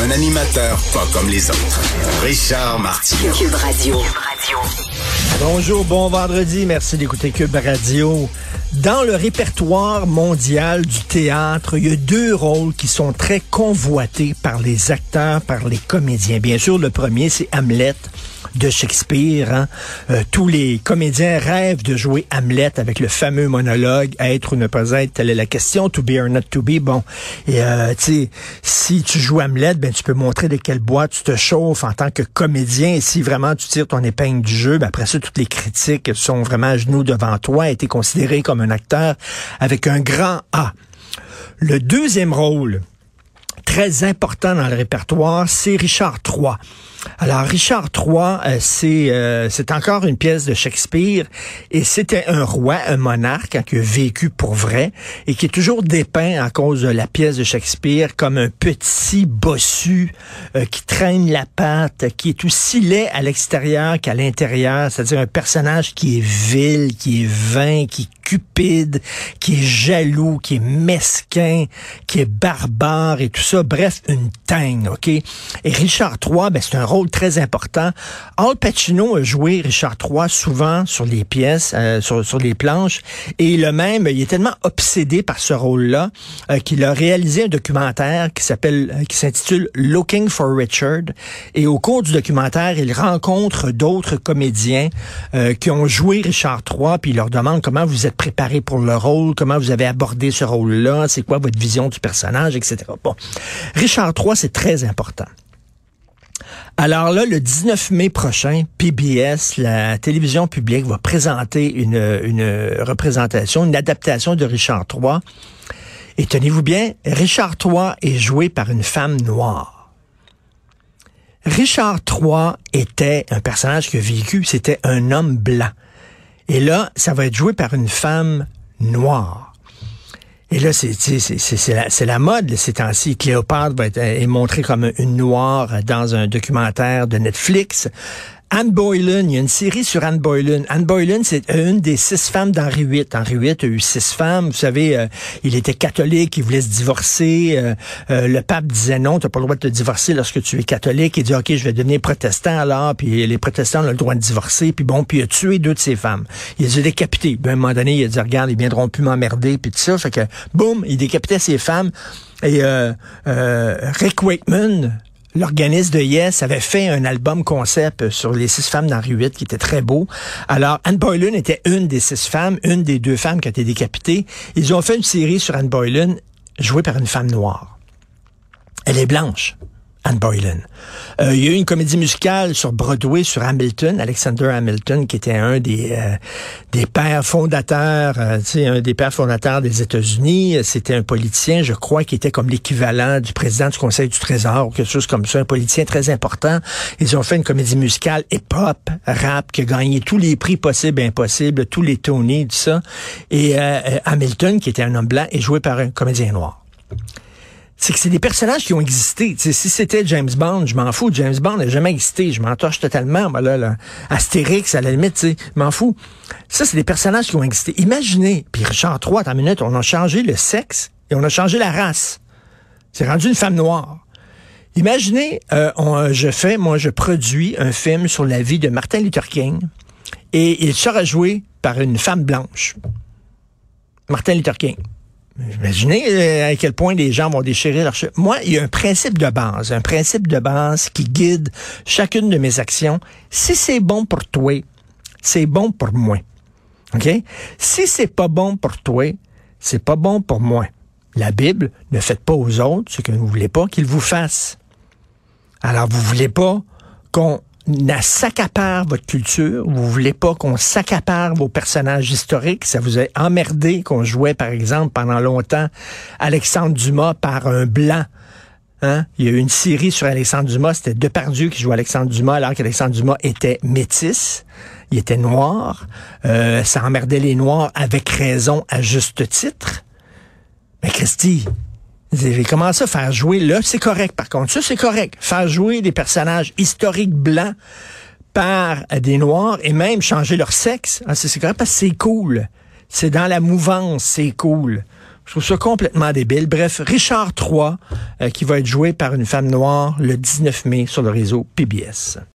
Un animateur pas comme les autres. Richard Martineau. Cube Radio. Bonjour, bon vendredi. Merci d'écouter Cube Radio. Dans le répertoire mondial du théâtre, il y a deux rôles qui sont très convoités par les acteurs, par les comédiens. Bien sûr, le premier, c'est Hamlet de Shakespeare. hein. Euh, tous les comédiens rêvent de jouer Hamlet avec le fameux monologue être ou ne pas être, telle est la question, to be or not to be. Bon, et euh, si tu joues Hamlet, ben tu peux montrer de quelle bois tu te chauffes en tant que comédien. Et si vraiment tu tires ton épingle du jeu, ben après ça, toutes les critiques sont vraiment à genoux devant toi, et t'es considéré comme un acteur avec un grand A. Le deuxième rôle, très important dans le répertoire, c'est Richard III. Alors Richard III, euh, c'est euh, encore une pièce de Shakespeare et c'était un roi, un monarque hein, qui a vécu pour vrai et qui est toujours dépeint à cause de la pièce de Shakespeare comme un petit bossu euh, qui traîne la patte, qui est aussi laid à l'extérieur qu'à l'intérieur, c'est-à-dire un personnage qui est vil, qui est vain, qui est cupide, qui est jaloux, qui est mesquin, qui est barbare et tout ça. Bref, une teigne, OK? Et Richard III, ben, c'est un rôle très important. Al Pacino a joué Richard III souvent sur les pièces, euh, sur, sur les planches, et le même, il est tellement obsédé par ce rôle-là euh, qu'il a réalisé un documentaire qui s'appelle, euh, qui s'intitule Looking for Richard. Et au cours du documentaire, il rencontre d'autres comédiens qui ont joué Richard III, puis il leur demande comment vous êtes préparé pour le rôle, comment vous avez abordé ce rôle-là, c'est quoi votre vision du personnage, etc. Richard III, c'est très important. Alors là, le 19 mai prochain, PBS, la télévision publique, va présenter une, représentation, une adaptation de Richard III. Et tenez-vous bien, Richard III est joué par une femme noire. Richard III était un personnage qui a vécu, c'était un homme blanc. Et là, ça va être joué par une femme noire. Et là, c'est la, la mode ces temps-ci. Cléopâtre va être euh, est montrée comme une noire dans un documentaire de Netflix. Anne Boylan, il y a une série sur Anne Boylan. Anne Boylan, c'est une des six femmes d'Henri VIII. Henri VIII a eu six femmes. Vous savez, euh, il était catholique, il voulait se divorcer. Euh, euh, le pape disait non, tu n'as pas le droit de te divorcer lorsque tu es catholique. Il dit, OK, je vais devenir protestant alors. Puis les protestants ont le droit de divorcer. Puis bon, puis il a tué deux de ses femmes. Il les a décapitées. Ben, à un moment donné, il a dit, regarde, ils viendront plus m'emmerder. Puis tout ça. Fait que, boum, il décapitait ses femmes. Et Rick Wakeman, L'organisme de Yes avait fait un album concept sur les six femmes d'Henri VIII qui était très beau. Alors, Anne Boylan était une des six femmes, une des deux femmes qui a été décapitée. Ils ont fait une série sur Anne Boylan jouée par une femme noire. Elle est blanche. Anne Boylan. Euh, il y a eu une comédie musicale sur Broadway sur Hamilton, Alexander Hamilton, qui était un des euh, des pères fondateurs, euh, un des pères fondateurs des États-Unis. C'était un politicien, je crois, qui était comme l'équivalent du président du Conseil du Trésor ou quelque chose comme ça, un politicien très important. Ils ont fait une comédie musicale hip-hop, rap, qui a gagné tous les prix possibles et impossibles, tous les Tony, tout ça. Et euh, euh, Hamilton, qui était un homme blanc, est joué par un comédien noir c'est que c'est des personnages qui ont existé. Si c'était James Bond, je m'en fous. James Bond n'a jamais existé. Je m'en torche totalement. Moi, là, là. Astérix, à la limite, je m'en fous. Ça, c'est des personnages qui ont existé. Imaginez, puis Richard III, une minute, on a changé le sexe et on a changé la race. C'est rendu une femme noire. Imaginez, euh, on- je fais, moi, je produis un film sur la vie de Martin Luther King et il sera joué par une femme blanche. Martin Luther King. Imaginez euh, à quel point les gens vont déchirer leur cheveux. Moi, il y a un principe de base, un principe de base qui guide chacune de mes actions. Si c'est bon pour toi, c'est bon pour moi. OK? Si c'est pas bon pour toi, c'est pas bon pour moi. La Bible, ne faites pas aux autres ce que vous voulez pas qu'ils vous fassent. Alors, vous voulez pas qu'on s'accapare votre culture, vous voulez pas qu'on s'accapare vos personnages historiques, ça vous a emmerdé qu'on jouait, par exemple, pendant longtemps, Alexandre Dumas par un blanc. Hein? Il y a eu une série sur Alexandre Dumas, c'était Depardieu qui jouait Alexandre Dumas, alors qu'Alexandre Dumas était métis, il était noir, euh, ça emmerdait les Noirs avec raison, à juste titre. Mais Christy, J'ai commencé à faire jouer, là, c'est correct par contre. Ça, c'est correct. Faire jouer des personnages historiques blancs par des Noirs et même changer leur sexe. Ah, c'est correct parce que c'est cool. C'est dans la mouvance, c'est cool. Je trouve ça complètement débile. Bref, Richard III, euh, qui va être joué par une femme noire le 19 mai sur le réseau PBS.